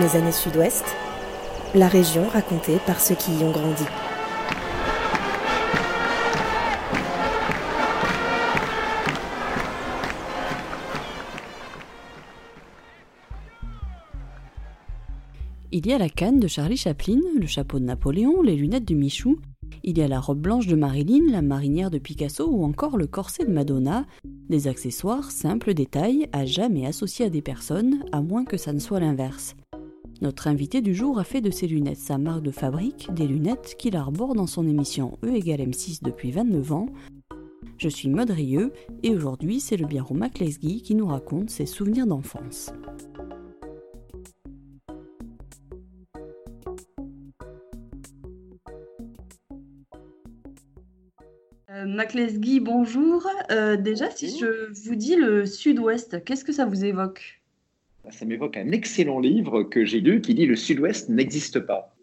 Mes années sud-ouest, la région racontée par ceux qui y ont grandi. Il y a la canne de Charlie Chaplin, le chapeau de Napoléon, les lunettes de Michou. Il y a la robe blanche de Marilyn, la marinière de Picasso ou encore le corset de Madonna. Des accessoires, simples détails, à jamais associés à des personnes, à moins que ça ne soit l'inverse. Notre invité du jour a fait de ses lunettes sa marque de fabrique, des lunettes qu'il arbore dans son émission E égale M6 depuis 29 ans. Je suis Maud Rieux et aujourd'hui c'est le bien Maclesguy qui nous raconte ses souvenirs d'enfance. Maclesguy, bonjour. Euh, déjà, si je vous dis le Sud-Ouest, qu'est-ce que ça vous évoque? Ça m'évoque un excellent livre que j'ai lu qui dit Le Sud-Ouest n'existe pas.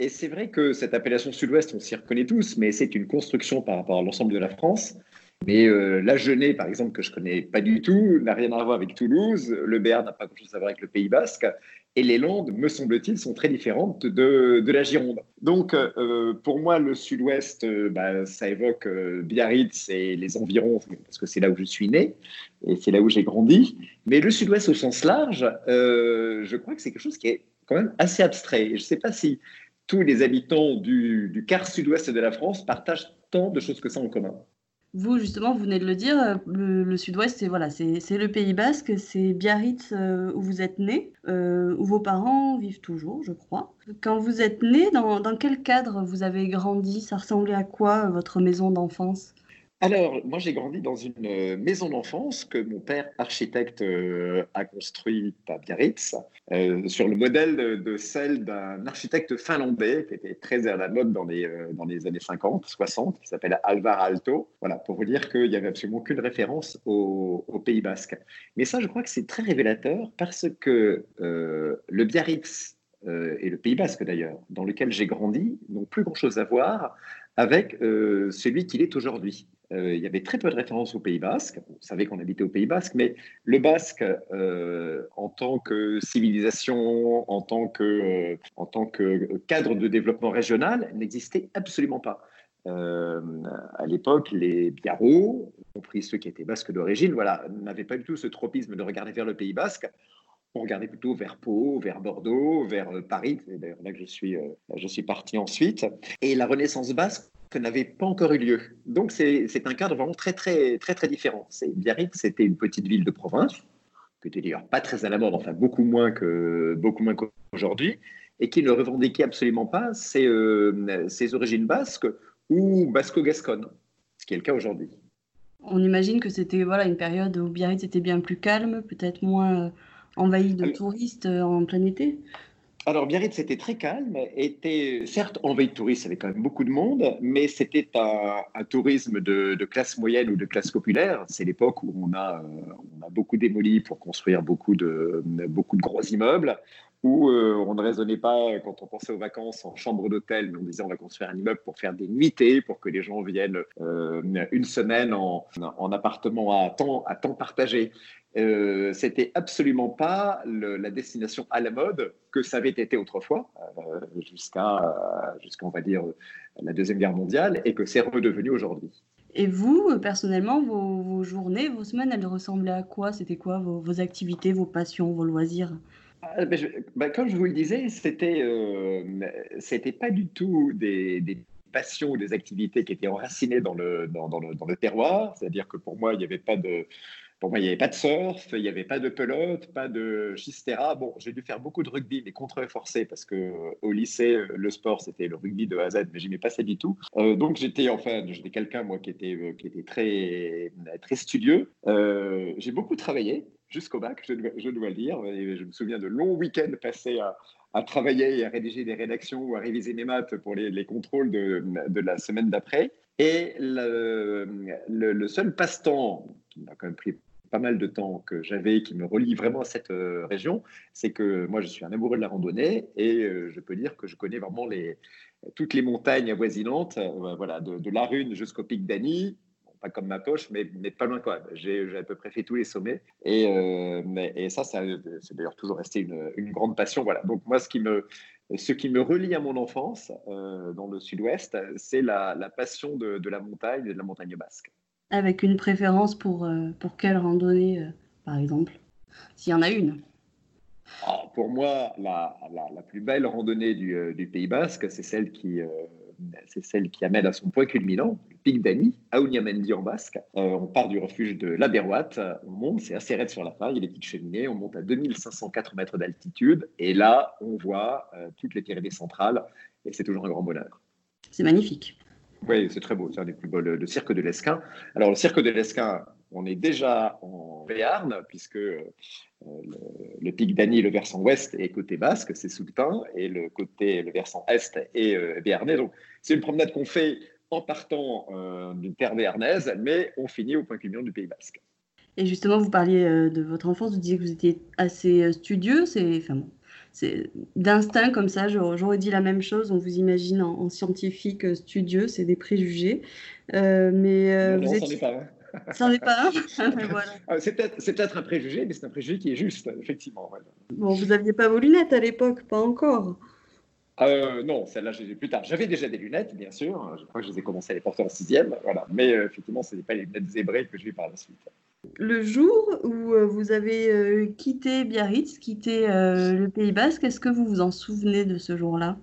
Et c'est vrai que cette appellation Sud-Ouest, on s'y reconnaît tous, mais c'est une construction par rapport à l'ensemble de la France. Mais euh, la Genée, par exemple, que je connais pas du tout, n'a rien à voir avec Toulouse. Le Béarn n'a pas grand-chose à voir avec le Pays Basque. Et les Landes, me semble-t-il, sont très différentes de, de la Gironde. Donc, euh, pour moi, le sud-ouest, euh, bah, ça évoque Biarritz et les environs, parce que c'est là où je suis né et c'est là où j'ai grandi. Mais le sud-ouest au sens large, je crois que c'est quelque chose qui est quand même assez abstrait. Et je ne sais pas si tous les habitants du, du quart sud-ouest de la France partagent tant de choses que ça en commun. Vous, justement, vous venez de le dire, euh, le, sud-ouest, c'est voilà, c'est le Pays Basque, c'est Biarritz euh, où vous êtes né, euh, où vos parents vivent toujours, je crois. Quand vous êtes né, dans, dans quel cadre vous avez grandi? Ça ressemblait à quoi votre maison d'enfance? Alors, moi, j'ai grandi dans une euh, maison d'enfance que mon père, architecte, euh, a construite à Biarritz, euh, sur le modèle de, celle d'un architecte finlandais qui était très à la mode dans les, dans les années 50, 60, qui s'appelle Alvar Aalto. Voilà, pour vous dire qu'il n'y avait absolument aucune référence au, au, Pays Basque. Mais ça, je crois que c'est très révélateur parce que le Biarritz et le Pays Basque d'ailleurs, dans lequel j'ai grandi, n'ont plus grand-chose à voir avec celui qu'il est aujourd'hui. Euh, il y avait très peu de références au Pays Basque. On savait qu'on habitait au Pays Basque, mais le basque, euh, en tant que civilisation, en tant que, euh, en tant que cadre de développement régional, n'existait absolument pas. à l'époque, les Biarros, y compris ceux qui étaient basques d'origine, voilà, n'avaient pas du tout ce tropisme de regarder vers le Pays basque. On regardait plutôt vers Pau, vers Bordeaux, vers Paris. C'est d'ailleurs là que je suis, je suis parti ensuite. Et la Renaissance basque n'avait pas encore eu lieu. Donc c'est un cadre vraiment très très très très différent. Biarritz, c'était une petite ville de province, qui était d'ailleurs pas très à la mode, enfin beaucoup moins que beaucoup moins qu'aujourd'hui, et qui ne revendiquait absolument pas ses, euh, ses origines basques ou basco-gasconnes, ce qui est le cas aujourd'hui. On imagine que c'était voilà une période où Biarritz était bien plus calme, peut-être moins euh, envahi de touristes euh, en plein été. Alors Biarritz était très calme, était certes envahi de touristes, avait quand même beaucoup de monde, mais c'était un, tourisme de, classe moyenne ou de classe populaire. C'est l'époque où on a, on a beaucoup démoli pour construire beaucoup de, beaucoup de gros immeubles, où euh, on ne raisonnait pas quand on pensait aux vacances en chambre d'hôtel, mais on disait on va construire un immeuble pour faire des nuitées, pour que les gens viennent euh, une semaine en, en appartement à temps, à temps partagé. Euh, c'était absolument pas la destination à la mode que ça avait été autrefois, euh, jusqu'à, jusqu'à, on va dire, la Deuxième Guerre mondiale, et que c'est redevenu aujourd'hui. Et vous, personnellement, vos, journées, vos semaines, elles ressemblaient à quoi? C'était quoi vos, activités, vos passions, vos loisirs? Ah, ben, ben, Comme je vous le disais, c'était, euh, c'était pas du tout des, passions ou des activités qui étaient enracinées dans le, dans, dans le, dans le terroir. C'est-à-dire que pour moi, il n'y avait pas de pour il n'y avait pas de surf, il n'y avait pas de pelote, pas de schistera. Bon, j'ai dû faire beaucoup de rugby, mais contre forcé, parce que au lycée, le sport, c'était le rugby de A à Z, mais j'aimais pas ça du tout. Euh, donc, j'étais, enfin, j'étais quelqu'un, moi, qui était, euh, qui était très, très studieux. Euh, j'ai beaucoup travaillé jusqu'au bac, je dois, je le dire. Et je me souviens de longs week-ends passés à, à, travailler à rédiger des rédactions ou à réviser mes maths pour les, les contrôles de, de, la semaine d'après. Et le, le seul passe-temps qui m'a quand même pris pas mal de temps que j'avais qui me relie vraiment à cette euh, région, c'est que moi je suis un amoureux de la randonnée et euh, je peux dire que je connais vraiment toutes les montagnes avoisinantes, euh, voilà, de, la Rune jusqu'au pic d'Annie, pas comme ma poche, mais, mais pas loin quoi. J'ai à peu près fait tous les sommets. Et, ça, c'est d'ailleurs toujours resté une, grande passion. Voilà. Donc moi, ce qui me, ce qui me relie à mon enfance dans le sud-ouest, c'est la, passion de, de, la montagne de la montagne basque. Avec une préférence pour, pour quelle randonnée, par exemple? S'il y en a une ah, pour moi, la, la, plus belle randonnée du, euh, du Pays Basque, c'est celle qui, euh, c'est celle qui amène à son point culminant, le pic d'Ani, à Ouniamendi en basque. Euh, on part du refuge de la Berouat, on monte, c'est assez raide sur la fin, il y a des petites cheminées, on monte à 2504 mètres d'altitude, et là, on voit toutes les Pyrénées centrales, et c'est toujours un grand bonheur. C'est magnifique. Oui, c'est très beau, c'est un des plus beaux, le, cirque de l'Esquin. Alors, le cirque de l'Esquin, on est déjà en Béarn, puisque euh, le, pic d'Annie, le versant ouest, est côté basque, c'est le et le côté, le versant est est euh, béarnais. Donc, c'est une promenade qu'on fait en partant euh, d'une terre béarnaise, mais on finit au point culminant du Pays basque. Et justement, vous parliez de votre enfance, vous disiez que vous étiez assez studieux, c'est enfin, d'instinct comme ça, j'aurais dit la même chose. On vous imagine en, scientifique studieux, c'est des préjugés. mais vous êtes... pas. Ça n'est pas un ah, C'est peut-être un préjugé, mais c'est un préjugé qui est juste, effectivement. Bon, vous n'aviez pas vos lunettes à l'époque, pas encore euh, non, celle-là, j'ai plus tard. J'avais déjà des lunettes, bien sûr. Je crois que je les ai commencé à les porter en sixième. Voilà. Mais euh, effectivement, ce n'est pas les lunettes zébrées que j'ai par la suite. Le jour où euh, vous avez quitté Biarritz, quitté le Pays Basque, est-ce que vous vous en souvenez de ce jour-là?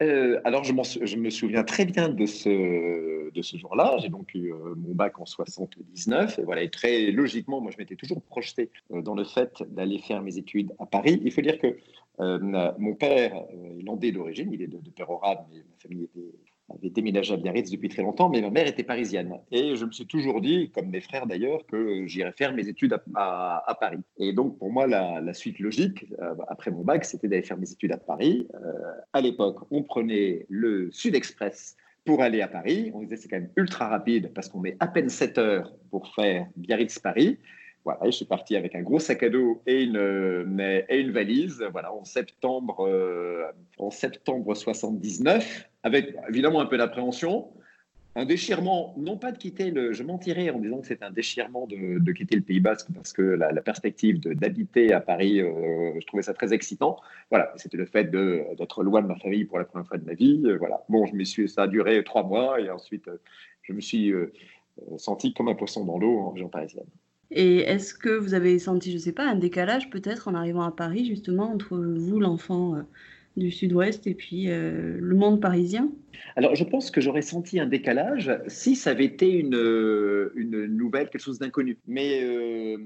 Euh, alors, je, me souviens très bien de ce, de ce jour-là. J'ai donc eu euh, mon bac en 79. Et voilà, très logiquement, moi, je m'étais toujours projeté euh, dans le fait d'aller faire mes études à Paris. Il faut dire que mon père est landais d'origine, il est de, de Père mais ma famille était avait déménagé à Biarritz depuis très longtemps, mais ma mère était parisienne. Et je me suis toujours dit, comme mes frères d'ailleurs, que j'irais faire mes études à, Paris. Et donc, pour moi, la, suite logique, euh, après mon bac, c'était d'aller faire mes études à Paris. Euh, à l'époque, on prenait le Sud Express pour aller à Paris. On disait c'est quand même ultra rapide parce qu'on met à peine 7 heures pour faire Biarritz-Paris. Je suis parti avec un gros sac à dos et une, euh, valise. Voilà, en septembre, en septembre 79 avec évidemment un peu d'appréhension, un déchirement, non pas de quitter le. Je mentirais en disant que c'est un déchirement de, quitter le Pays Basque parce que la, perspective d'habiter à Paris, euh, je trouvais ça très excitant. Voilà, c'était le fait d'être loin de ma famille pour la première fois de ma vie. Euh, voilà, bon, je suis, ça a duré trois mois et ensuite euh, je me suis senti comme un poisson dans l'eau en région parisienne. Et est-ce que vous avez senti, je ne sais pas, un décalage peut-être en arrivant à Paris justement entre vous, l'enfant du sud-ouest et puis euh, le monde parisien? Alors, je pense que j'aurais senti un décalage si ça avait été une, euh, une nouvelle, quelque chose d'inconnu. Mais euh,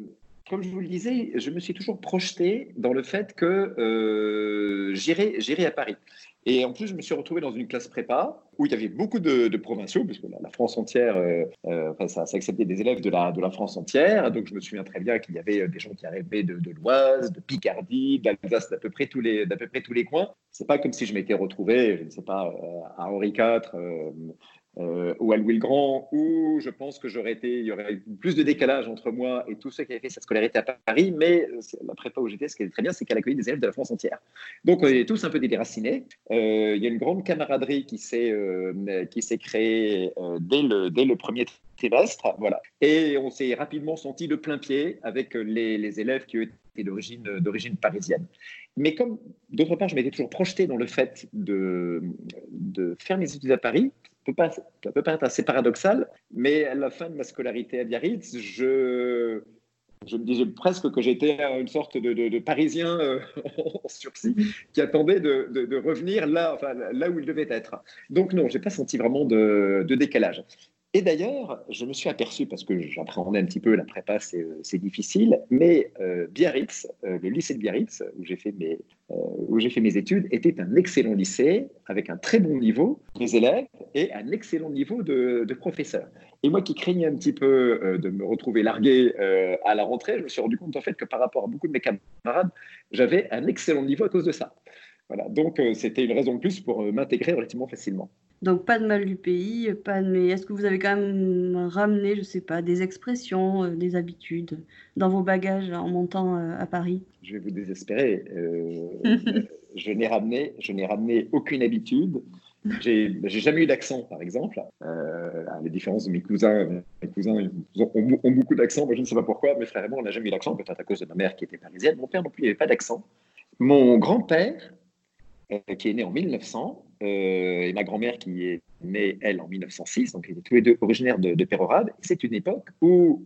comme je vous le disais, je me suis toujours projeté dans le fait que j'irai à Paris. Et en plus, je me suis retrouvé dans une classe prépa où il y avait beaucoup de, provinciaux, parce que la, France entière, euh, euh, enfin, ça, ça, acceptait des élèves de la, de la France entière. Donc, je me souviens très bien qu'il y avait euh, des gens qui arrivaient de, de l'Oise, de Picardie, d'Alsace, d'à peu près tous les, d'à peu près tous les coins. C'est pas comme si je m'étais retrouvé, je ne sais pas, à Henri IV, euh, ou à Louis le Grand, où je pense que j'aurais été, il y aurait plus de décalage entre moi et tous ceux qui avaient fait sa scolarité à Paris, mais euh, la prépa où j'étais, ce qui est très bien, c'est qu'elle accueillit des élèves de la France entière. Donc on est tous un peu déracinés. Euh, il y a une grande camaraderie qui s'est qui s'est créée dès le dès le premier trimestre, voilà. Et on s'est rapidement senti de plein pied avec les, les élèves qui étaient d'origine d'origine parisienne. Mais comme d'autre part, je m'étais toujours projeté dans le fait de, de faire mes études à Paris, peut pas, ça peut paraître assez paradoxal, mais à la fin de ma scolarité à Biarritz, je, je me disais presque que j'étais une sorte de, de, Parisien euh, en sursis qui attendait de, de, revenir là, enfin, là où il devait être. Donc non, j'ai pas senti vraiment de, décalage. Et d'ailleurs, je me suis aperçu, parce que j'appréhendais un petit peu la prépa, c'est euh, difficile, mais euh, Biarritz, euh, le lycée de Biarritz, où j'ai fait, mes, où fait mes études, était un excellent lycée, avec un très bon niveau des élèves et un excellent niveau de, de professeurs. Et moi qui craignais un petit peu de me retrouver largué à la rentrée, je me suis rendu compte en fait que par rapport à beaucoup de mes camarades, j'avais un excellent niveau à cause de ça. Voilà, donc c'était une raison de plus pour m'intégrer relativement facilement. Donc pas de mal du pays, pas de... mais est-ce que vous avez quand même ramené, je sais pas, des expressions, euh, des habitudes dans vos bagages en montant euh, à Paris? Je vais vous désespérer. Euh, je n'ai ramené, je n'ai ramené aucune habitude. J'ai jamais eu d'accent, par exemple. À la différence de mes cousins, mes cousins ont, beaucoup d'accent. Moi, je ne sais pas pourquoi. Mes frères et moi, on n'a jamais eu d'accent, peut-être à cause de ma mère qui était parisienne. Mon père non plus, il n'avait pas d'accent. Mon grand-père, qui est né en 1900, euh, et ma grand-mère qui est née, elle, en 1906, donc ils étaient tous les deux originaires de, de. C'est une époque où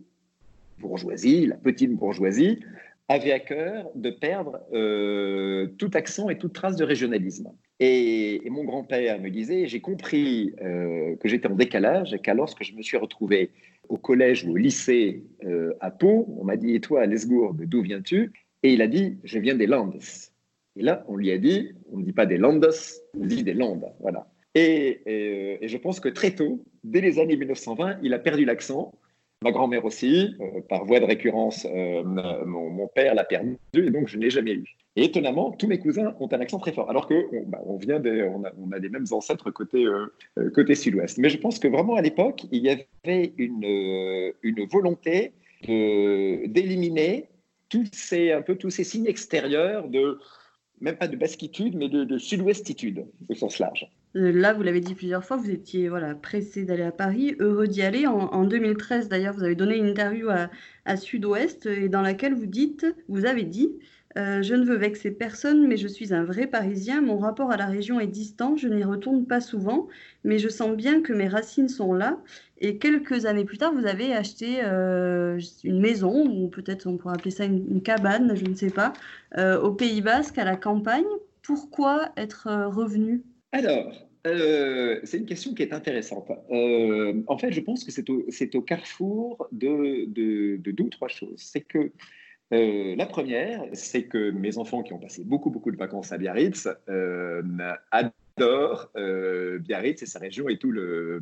bourgeoisie, la petite bourgeoisie, avait à cœur de perdre euh, tout accent et toute trace de régionalisme. Et, mon grand-père me disait, j'ai compris euh, que j'étais en décalage et qu'à lorsque je me suis retrouvé au collège ou au lycée euh, à Pau, on m'a dit, et toi, à Lesgourde, d'où viens-tu? Et il a dit, je viens des Landes. Et là, on lui a dit, on ne dit pas des Landes, on dit des Landes. Voilà. Et, et je pense que très tôt, dès les années 1920, il a perdu l'accent Ma grand-mère aussi, euh, par voie de récurrence, euh, mon, père l'a perdu et donc je ne l'ai jamais eu. Et étonnamment, tous mes cousins ont un accent très fort, alors qu'on bah, on vient on, a, on, les mêmes ancêtres côté, euh, côté sud-ouest. Mais je pense que vraiment à l'époque, il y avait une, une volonté d'éliminer tous ces, un peu tous ces signes extérieurs de, même pas de basquitude, mais de, de sud-ouestitude au sens large. Euh, là, vous l'avez dit plusieurs fois, vous étiez voilà, pressé d'aller à Paris, heureux d'y aller. En, 2013, d'ailleurs, vous avez donné une interview à, Sud-Ouest et dans laquelle vous dites, vous avez dit, euh, je ne veux vexer personne, mais je suis un vrai Parisien. Mon rapport à la région est distant. Je n'y retourne pas souvent, mais je sens bien que mes racines sont là. Et quelques années plus tard, vous avez acheté euh, une maison, ou peut-être on pourrait appeler ça une, cabane, je ne sais pas, au Pays Basque, à la campagne. Pourquoi être revenu? Alors, euh, c'est une question qui est intéressante. Euh, en fait, je pense que c'est au, carrefour de, deux ou trois choses. C'est que euh, la première, c'est que mes enfants qui ont passé beaucoup, beaucoup de vacances à Biarritz Biarritz et sa région et tout, le,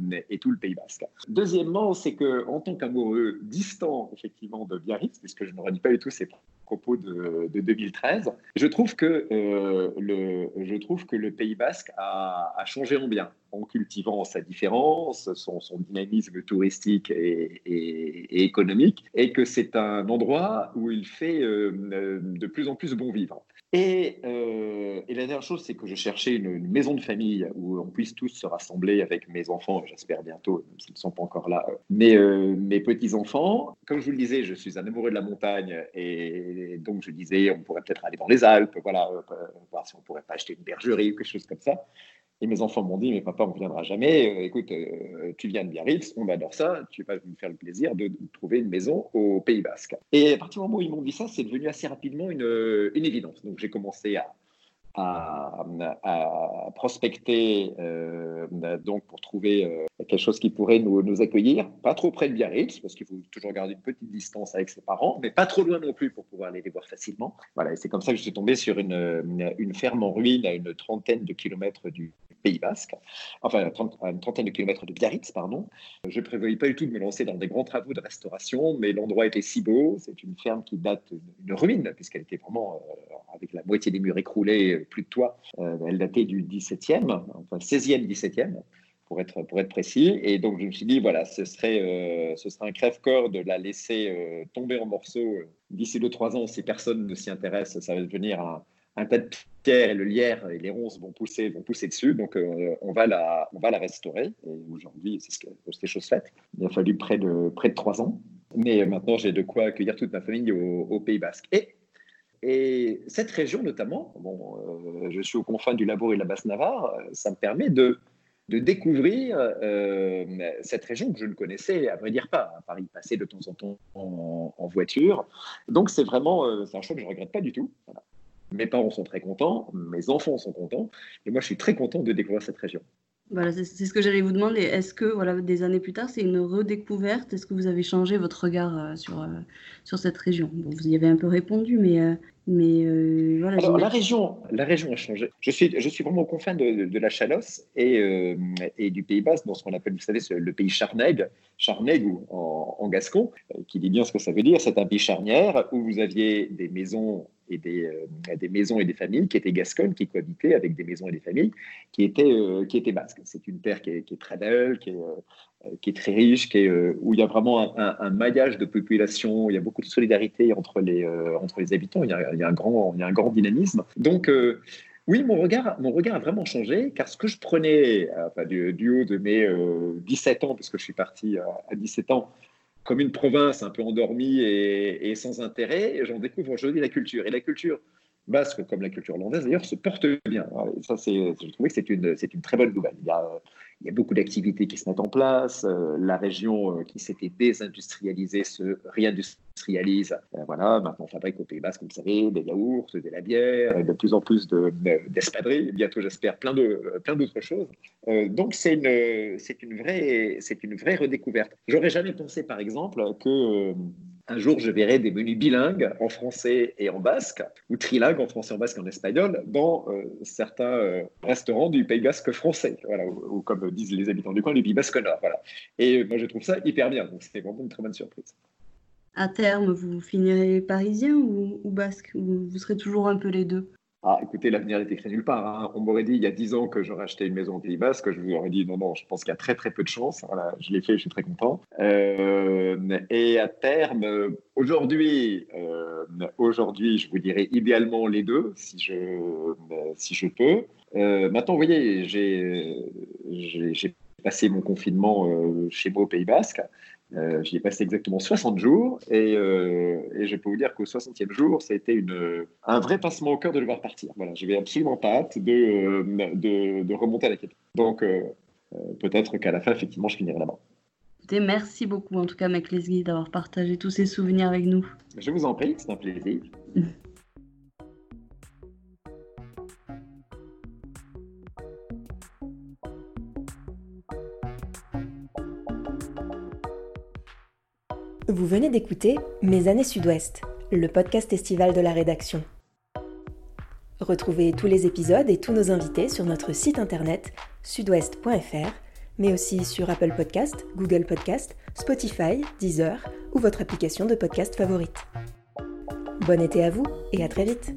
Pays Basque. Deuxièmement, c'est que en tant qu'amoureux distant, effectivement, de Biarritz, puisque je ne redis pas du tout ces propos de, 2013. Je trouve, que, euh, le, je trouve que le Pays basque a, changé en bien en cultivant sa différence, son, dynamisme touristique et, économique, et que c'est un endroit où il fait euh, de plus en plus bon vivre. Euh, et, la dernière chose, c'est que je cherchais une, maison de famille où on puisse tous se rassembler avec mes enfants, j'espère bientôt, même s'ils ne sont pas encore là, mais euh, mes petits-enfants. Comme je vous le disais, je suis un amoureux de la montagne et donc je disais, on pourrait peut-être aller dans les Alpes, voilà, euh, voir si on pourrait pas acheter une bergerie ou quelque chose comme ça. Et mes enfants m'ont dit, mais papa, on ne viendra jamais. Euh, écoute, euh, tu viens de Biarritz, on adore ça. Tu vas nous faire le plaisir de, trouver une maison au Pays Basque. Et à partir du moment où ils m'ont dit ça, c'est devenu assez rapidement une, une évidence. Donc j'ai commencé à, à, prospecter euh, donc pour trouver quelque chose qui pourrait nous, nous, accueillir, pas trop près de Biarritz, parce qu'il faut toujours garder une petite distance avec ses parents, mais pas trop loin non plus pour pouvoir aller les voir facilement. Voilà, et c'est comme ça que je suis tombé sur une, une ferme en ruine à une trentaine de kilomètres du, Pays Basque, enfin à une trentaine de kilomètres de Biarritz, pardon. Je ne prévoyais pas du tout de me lancer dans des grands travaux de restauration, mais l'endroit était si beau. C'est une ferme qui date d'une ruine, puisqu'elle était vraiment, euh, avec la moitié des murs écroulés, plus de toit. Euh, elle datait du 17e, enfin 16e, 17e. Pour être, pour être précis. Et donc, je me suis dit, voilà, ce serait, euh, ce serait un crève-corps de la laisser tomber en morceaux d'ici 2-3 ans. Si personne ne s'y intéresse, ça va devenir un, un tas de pierres et le lierre et les ronces vont pousser, vont pousser dessus. Donc, euh, on, va la, on va la restaurer. Et aujourd'hui, c'est ce que, c'est chose faite. Il a fallu près de, près de trois ans. Mais maintenant, j'ai de quoi accueillir toute ma famille au, Pays Basque. Et, et cette région, notamment, bon, euh, je suis aux confins du Labour et de la Basse-Navarre, ça me permet de, de découvrir euh, cette région que je ne connaissais, à vrai dire, pas, à Paris, passer de temps en temps en, voiture. Donc, c'est vraiment c'est un choix que je ne regrette pas du tout. Voilà mes parents sont très contents, mes enfants sont contents, et moi je suis très content de découvrir cette région. Voilà, c'est ce que j'allais vous demander. Est-ce que, voilà, des années plus tard, c'est une redécouverte? Est-ce que vous avez changé votre regard euh, sur, euh, sur cette région? Vous y avez un peu répondu, mais, euh, mais voilà. Alors, la région, la région a changé. Je suis, je suis vraiment au confin de, de, la Chalosse et, et du Pays Basque, dans ce qu'on appelle, vous savez, le pays Charnègue, Charnègue ou en, en gascon, qui dit bien ce que ça veut dire. C'est un pays charnière où vous aviez des maisons et des, euh, des, maisons et des familles qui étaient gasconnes, qui cohabitaient avec des maisons et des familles qui étaient, euh, qui étaient basques. C'est une terre qui est, très belle, qui est, euh, très riche, où il y a vraiment un, maillage de population, il y a beaucoup de solidarité entre les, entre les habitants, il y, a, il y a, un, grand, il y a un grand dynamisme. Donc, Oui, mon regard, mon regard a vraiment changé, car ce que je prenais du, haut de mes 17 ans, parce que je suis parti à, 17 ans, comme une province un peu endormie et, sans intérêt, j'en découvre aujourd'hui la culture. Et la culture basque, comme la culture hollandaise d'ailleurs, se porte bien. Ça, je trouvais que c'est une, une très bonne nouvelle. Il y a, il y a beaucoup d'activités qui se mettent en place. Euh, la région euh, qui s'était désindustrialisée se réindustrialise. Euh, voilà, maintenant on fabrique au Pays Basque, comme vous savez, des yaourts, de la bière, de plus en plus de, d'espadrilles. Bientôt, j'espère, plein, de, plein d'autres choses. donc c'est une, une vraie, une vraie redécouverte. J'aurais jamais pensé, par exemple, que un jour, je verrai des menus bilingues en français et en basque, ou trilingues en français, en basque et en espagnol, dans euh, certains euh, restaurants du Pays basque français, voilà, ou, comme disent les habitants du coin, du Pays basque nord. Voilà. Et moi, je trouve ça hyper bien, donc c'était vraiment une très bonne surprise. À terme, vous finirez parisien ou, ou basque, ou vous serez toujours un peu les deux? Ah, écoutez, l'avenir est écrit nulle part. Hein. On m'aurait dit il y a 10 ans que j'aurais acheté une maison au Pays Basque, je vous aurais dit non, non, je pense qu'il y a très très peu de chance. Voilà, je l'ai fait, je suis très content. Euh, et à terme, aujourd'hui, euh, aujourd'hui, je vous dirais idéalement les deux, si je, si je peux. Euh, maintenant, vous voyez, j'ai passé mon confinement chez moi au Pays Basque. Euh, J'y ai passé exactement 60 jours et, euh, et, je peux vous dire qu'au 60e jour, ça a été une, un vrai passement au cœur de devoir partir. Voilà, je n'avais absolument pas hâte de, euh, de, de remonter à la capitale. Donc euh, peut-être qu'à la fin, effectivement, je finirai là-bas. Merci beaucoup en tout cas, Mac Leslie, d'avoir partagé tous ces souvenirs avec nous. Je vous en prie, c'est un plaisir. Vous venez d'écouter Mes années Sud-Ouest, le podcast estival de la rédaction. Retrouvez tous les épisodes et tous nos invités sur notre site internet sudouest.fr, mais aussi sur Apple Podcast, Google Podcast, Spotify, Deezer ou votre application de podcast favorite. Bon été à vous et à très vite